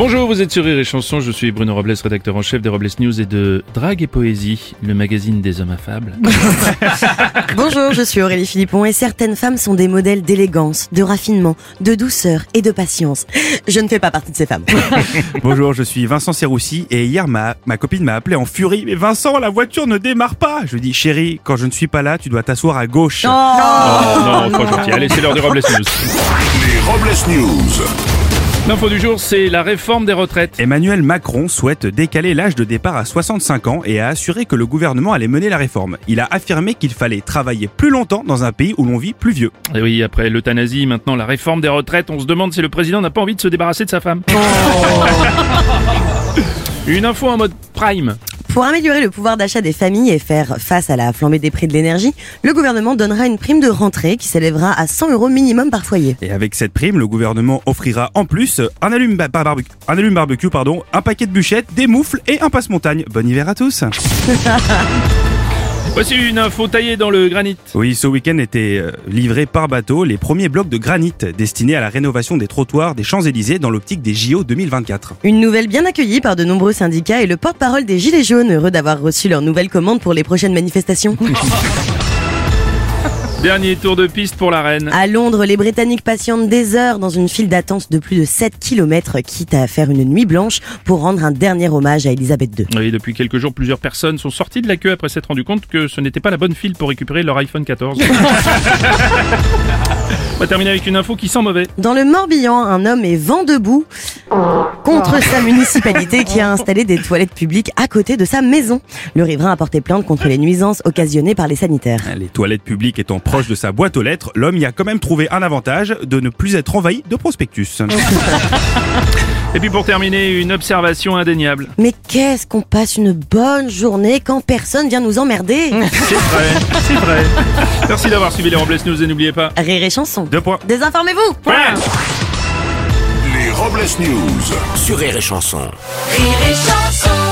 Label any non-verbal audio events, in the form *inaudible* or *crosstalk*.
Bonjour, vous êtes sur Rire et Chanson, je suis Bruno Robles, rédacteur en chef des Robles News et de Drague et Poésie, le magazine des hommes affables. *laughs* Bonjour, je suis Aurélie Philippon et certaines femmes sont des modèles d'élégance, de raffinement, de douceur et de patience. Je ne fais pas partie de ces femmes. *laughs* Bonjour, je suis Vincent Serroussi et hier ma, ma copine m'a appelé en furie. Mais Vincent, la voiture ne démarre pas. Je lui dis chérie, quand je ne suis pas là, tu dois t'asseoir à gauche. Oh, non, trop gentil. Allez, c'est l'heure des Robles News. Les Robles News. L'info du jour, c'est la réforme des retraites. Emmanuel Macron souhaite décaler l'âge de départ à 65 ans et a assuré que le gouvernement allait mener la réforme. Il a affirmé qu'il fallait travailler plus longtemps dans un pays où l'on vit plus vieux. Et oui, après l'euthanasie, maintenant la réforme des retraites, on se demande si le président n'a pas envie de se débarrasser de sa femme. *laughs* Une info en mode prime. Pour améliorer le pouvoir d'achat des familles et faire face à la flambée des prix de l'énergie, le gouvernement donnera une prime de rentrée qui s'élèvera à 100 euros minimum par foyer. Et avec cette prime, le gouvernement offrira en plus un allume, ba- pas barbecue, un allume barbecue, pardon, un paquet de bûchettes, des moufles et un passe-montagne. Bon hiver à tous. *laughs* Voici une info taillée dans le granit. Oui, ce week-end étaient euh, livrés par bateau les premiers blocs de granit destinés à la rénovation des trottoirs des Champs-Élysées dans l'optique des JO 2024. Une nouvelle bien accueillie par de nombreux syndicats et le porte-parole des Gilets jaunes heureux d'avoir reçu leur nouvelle commande pour les prochaines manifestations. *laughs* Dernier tour de piste pour la reine. À Londres, les Britanniques patientent des heures dans une file d'attente de plus de 7 km, quitte à faire une nuit blanche pour rendre un dernier hommage à Elisabeth II. Oui, depuis quelques jours, plusieurs personnes sont sorties de la queue après s'être rendu compte que ce n'était pas la bonne file pour récupérer leur iPhone 14. *laughs* On va terminer avec une info qui sent mauvais. Dans le Morbihan, un homme est vent debout contre sa municipalité qui a installé des toilettes publiques à côté de sa maison. Le riverain a porté plainte contre les nuisances occasionnées par les sanitaires. Les toilettes publiques étant proches de sa boîte aux lettres, l'homme y a quand même trouvé un avantage de ne plus être envahi de prospectus. *laughs* Et puis pour terminer, une observation indéniable. Mais qu'est-ce qu'on passe une bonne journée quand personne vient nous emmerder C'est vrai, c'est vrai. Merci d'avoir suivi les Robles News et n'oubliez pas. Rire et chanson. Deux points. Désinformez-vous Les Robles News. Sur Rire et Chanson. Rire et chanson